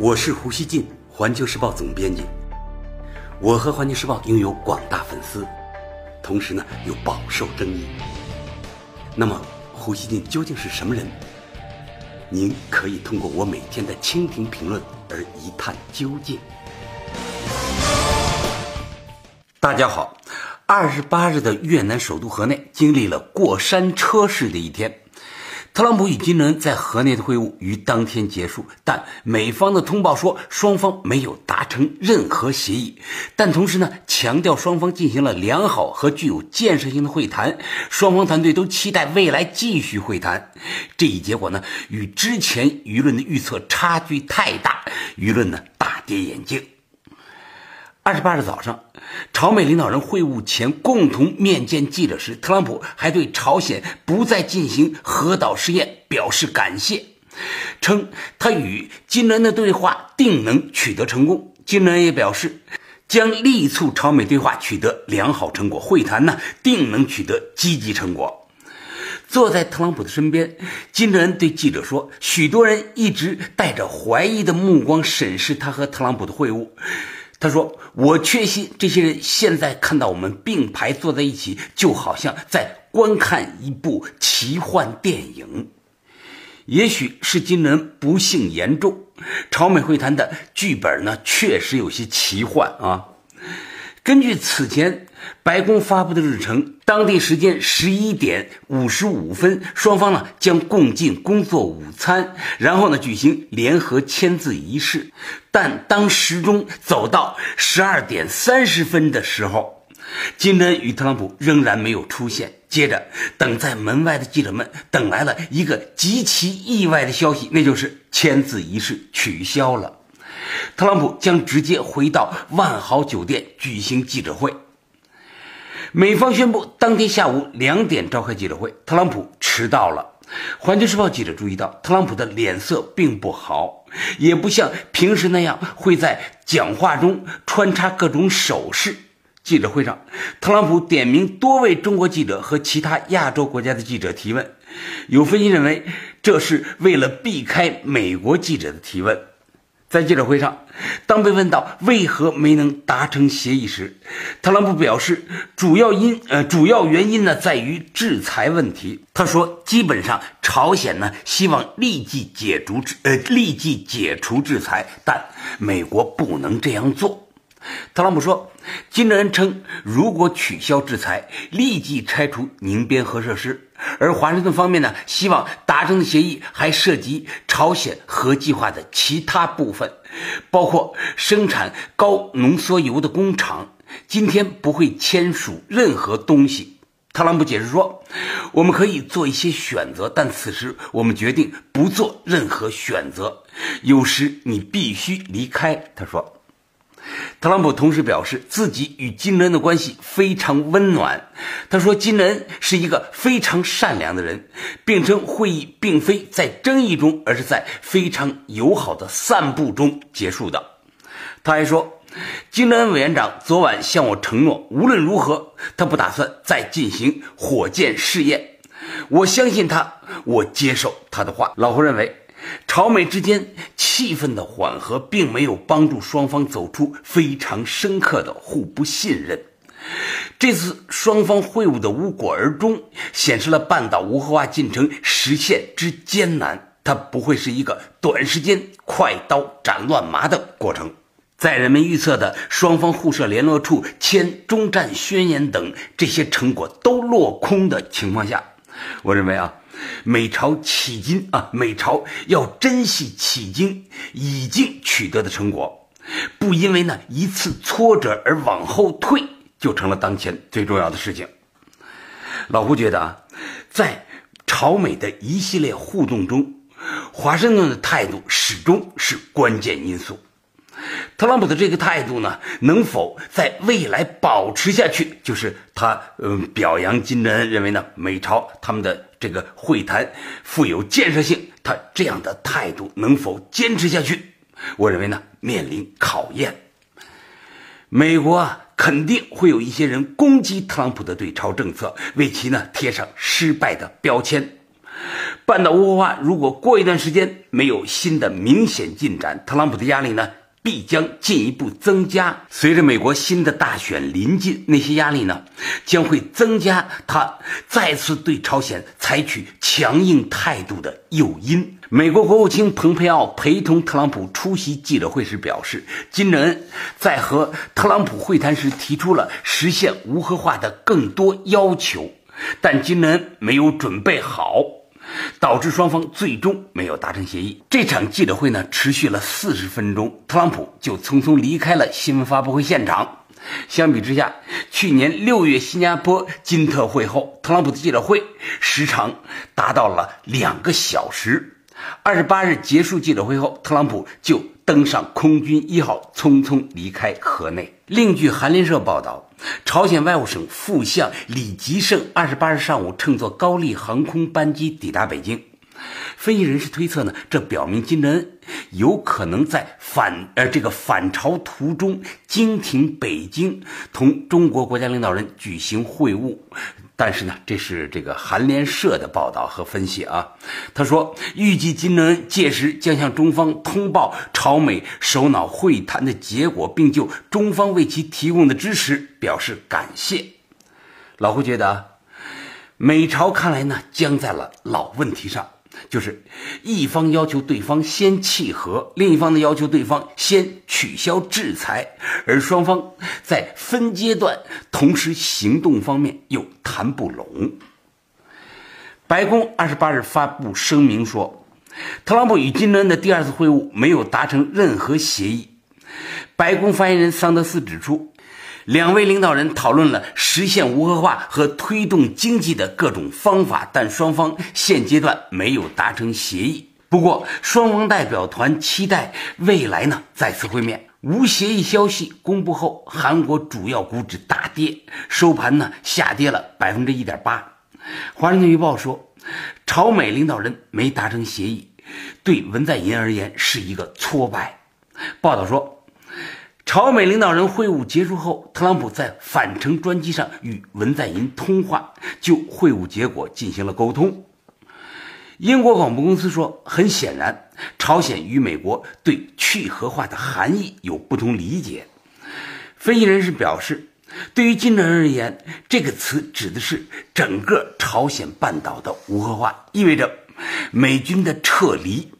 我是胡锡进，环球时报总编辑。我和环球时报拥有广大粉丝，同时呢又饱受争议。那么，胡锡进究竟是什么人？您可以通过我每天的蜻蜓评论而一探究竟。大家好，二十八日的越南首都河内经历了过山车式的一天。特朗普与金正恩在河内的会晤于当天结束，但美方的通报说双方没有达成任何协议，但同时呢强调双方进行了良好和具有建设性的会谈，双方团队都期待未来继续会谈。这一结果呢与之前舆论的预测差距太大，舆论呢大跌眼镜。二十八日早上，朝美领导人会晤前共同面见记者时，特朗普还对朝鲜不再进行核导试验表示感谢，称他与金正恩的对话定能取得成功。金正恩也表示，将力促朝美对话取得良好成果，会谈呢定能取得积极成果。坐在特朗普的身边，金正恩对记者说：“许多人一直带着怀疑的目光审视他和特朗普的会晤。”他说：“我确信这些人现在看到我们并排坐在一起，就好像在观看一部奇幻电影。也许是今人不幸言中，朝美会谈的剧本呢，确实有些奇幻啊。根据此前。”白宫发布的日程，当地时间十一点五十五分，双方呢将共进工作午餐，然后呢举行联合签字仪式。但当时钟走到十二点三十分的时候，金正恩与特朗普仍然没有出现。接着，等在门外的记者们等来了一个极其意外的消息，那就是签字仪式取消了，特朗普将直接回到万豪酒店举行记者会。美方宣布当天下午两点召开记者会，特朗普迟到了。环球时报记者注意到，特朗普的脸色并不好，也不像平时那样会在讲话中穿插各种手势。记者会上，特朗普点名多位中国记者和其他亚洲国家的记者提问，有分析认为这是为了避开美国记者的提问。在记者会上，当被问到为何没能达成协议时，特朗普表示，主要因呃主要原因呢在于制裁问题。他说，基本上朝鲜呢希望立即解除制呃立即解除制裁，但美国不能这样做。特朗普说，金正恩称，如果取消制裁，立即拆除宁边核设施，而华盛顿方面呢，希望达成的协议还涉及朝鲜核计划的其他部分，包括生产高浓缩铀的工厂。今天不会签署任何东西。特朗普解释说，我们可以做一些选择，但此时我们决定不做任何选择。有时你必须离开，他说。特朗普同时表示，自己与金正恩的关系非常温暖。他说，金正恩是一个非常善良的人，并称会议并非在争议中，而是在非常友好的散步中结束的。他还说，金正恩委员长昨晚向我承诺，无论如何，他不打算再进行火箭试验。我相信他，我接受他的话。老胡认为。朝美之间气氛的缓和，并没有帮助双方走出非常深刻的互不信任。这次双方会晤的无果而终，显示了半岛无核化进程实现之艰难。它不会是一个短时间快刀斩乱麻的过程。在人们预测的双方互设联络处、签终战宣言等这些成果都落空的情况下，我认为啊。美朝迄今啊，美朝要珍惜迄今已经取得的成果，不因为那一次挫折而往后退，就成了当前最重要的事情。老胡觉得啊，在朝美的一系列互动中，华盛顿的态度始终是关键因素。特朗普的这个态度呢，能否在未来保持下去？就是他嗯表扬金正恩，认为呢美朝他们的这个会谈富有建设性，他这样的态度能否坚持下去？我认为呢面临考验。美国啊肯定会有一些人攻击特朗普的对朝政策，为其呢贴上失败的标签。半岛无核化如果过一段时间没有新的明显进展，特朗普的压力呢？必将进一步增加。随着美国新的大选临近，那些压力呢，将会增加他再次对朝鲜采取强硬态度的诱因。美国国务卿蓬佩奥陪同特朗普出席记者会时表示，金正恩在和特朗普会谈时提出了实现无核化的更多要求，但金正恩没有准备好。导致双方最终没有达成协议。这场记者会呢，持续了四十分钟，特朗普就匆匆离开了新闻发布会现场。相比之下，去年六月新加坡金特会后，特朗普的记者会时长达到了两个小时。二十八日结束记者会后，特朗普就登上空军一号，匆匆离开河内。另据韩联社报道，朝鲜外务省副相李吉胜二十八日上午乘坐高丽航空班机抵达北京。分析人士推测呢，这表明金正恩有可能在反呃这个返朝途中经停北京，同中国国家领导人举行会晤。但是呢，这是这个韩联社的报道和分析啊。他说，预计金正恩届时将向中方通报朝美首脑会谈的结果，并就中方为其提供的支持表示感谢。老胡觉得，美朝看来呢，僵在了老问题上。就是一方要求对方先契合，另一方呢要求对方先取消制裁，而双方在分阶段同时行动方面又谈不拢。白宫二十八日发布声明说，特朗普与金正恩的第二次会晤没有达成任何协议。白宫发言人桑德斯指出。两位领导人讨论了实现无核化和推动经济的各种方法，但双方现阶段没有达成协议。不过，双方代表团期待未来呢再次会面。无协议消息公布后，韩国主要股指大跌，收盘呢下跌了百分之一点八。华盛顿邮报说，朝美领导人没达成协议，对文在寅而言是一个挫败。报道说。朝美领导人会晤结束后，特朗普在返程专机上与文在寅通话，就会晤结果进行了沟通。英国广播公司说，很显然，朝鲜与美国对去核化的含义有不同理解。分析人士表示，对于金正恩而言，这个词指的是整个朝鲜半岛的无核化，意味着美军的撤离。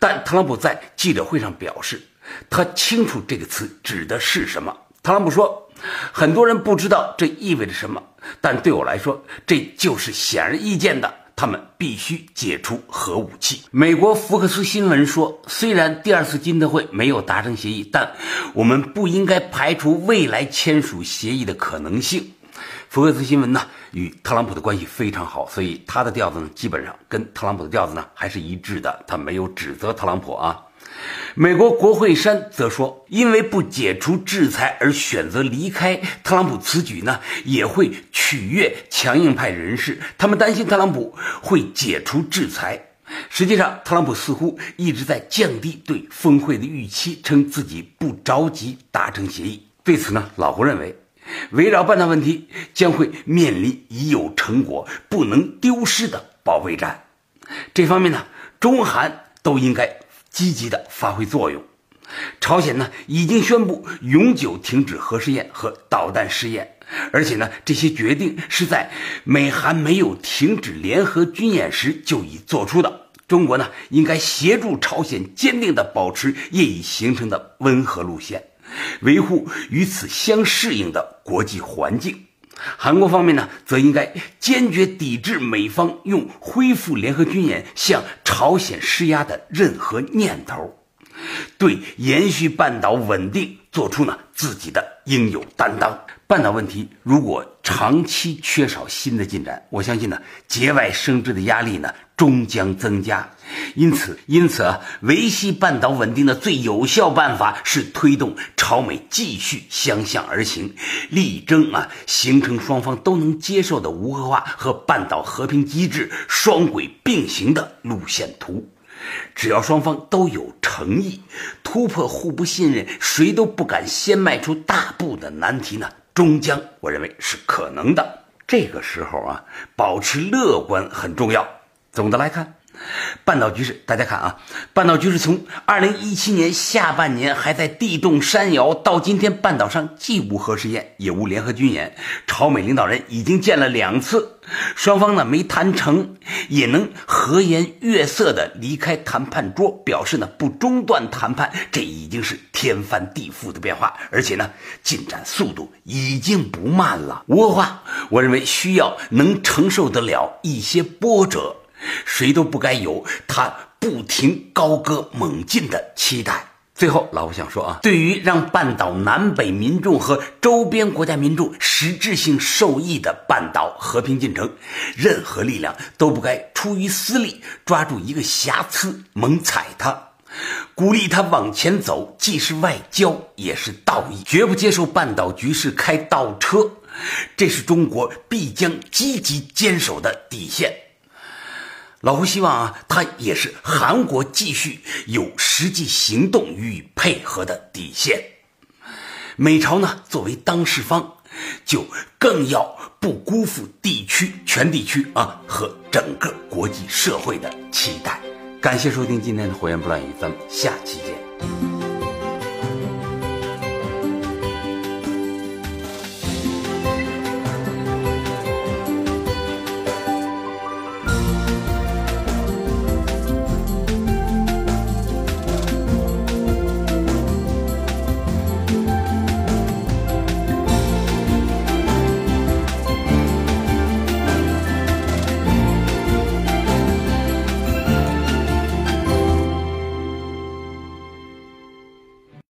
但特朗普在记者会上表示。他清楚这个词指的是什么。特朗普说：“很多人不知道这意味着什么，但对我来说，这就是显而易见的。他们必须解除核武器。”美国福克斯新闻说：“虽然第二次金特会没有达成协议，但我们不应该排除未来签署协议的可能性。”福克斯新闻呢，与特朗普的关系非常好，所以他的调子呢，基本上跟特朗普的调子呢还是一致的。他没有指责特朗普啊。美国国会山则说，因为不解除制裁而选择离开，特朗普此举呢也会取悦强硬派人士。他们担心特朗普会解除制裁。实际上，特朗普似乎一直在降低对峰会的预期，称自己不着急达成协议。对此呢，老胡认为，围绕半岛问题将会面临已有成果不能丢失的保卫战。这方面呢，中韩都应该。积极的发挥作用。朝鲜呢已经宣布永久停止核试验和导弹试验，而且呢这些决定是在美韩没有停止联合军演时就已做出的。中国呢应该协助朝鲜坚定地保持业已形成的温和路线，维护与此相适应的国际环境。韩国方面呢，则应该坚决抵制美方用恢复联合军演向朝鲜施压的任何念头，对延续半岛稳定做出呢自己的应有担当。半岛问题如果长期缺少新的进展，我相信呢，节外生枝的压力呢终将增加。因此，因此，维系半岛稳定的最有效办法是推动朝美继续相向而行，力争啊形成双方都能接受的无核化和半岛和平机制双轨并行的路线图。只要双方都有诚意，突破互不信任、谁都不敢先迈出大步的难题呢？终将，我认为是可能的。这个时候啊，保持乐观很重要。总的来看。半岛局势，大家看啊，半岛局势从二零一七年下半年还在地动山摇，到今天半岛上既无核试验，也无联合军演，朝美领导人已经见了两次，双方呢没谈成，也能和颜悦色的离开谈判桌，表示呢不中断谈判，这已经是天翻地覆的变化，而且呢进展速度已经不慢了。无话，我认为需要能承受得了一些波折。谁都不该有他不停高歌猛进的期待。最后，老胡想说啊，对于让半岛南北民众和周边国家民众实质性受益的半岛和平进程，任何力量都不该出于私利抓住一个瑕疵猛踩它，鼓励他往前走，既是外交也是道义，绝不接受半岛局势开倒车，这是中国必将积极坚守的底线。老胡希望啊，他也是韩国继续有实际行动予以配合的底线。美朝呢，作为当事方，就更要不辜负地区全地区啊和整个国际社会的期待。感谢收听今天的《火焰不乱语》，咱们下期见。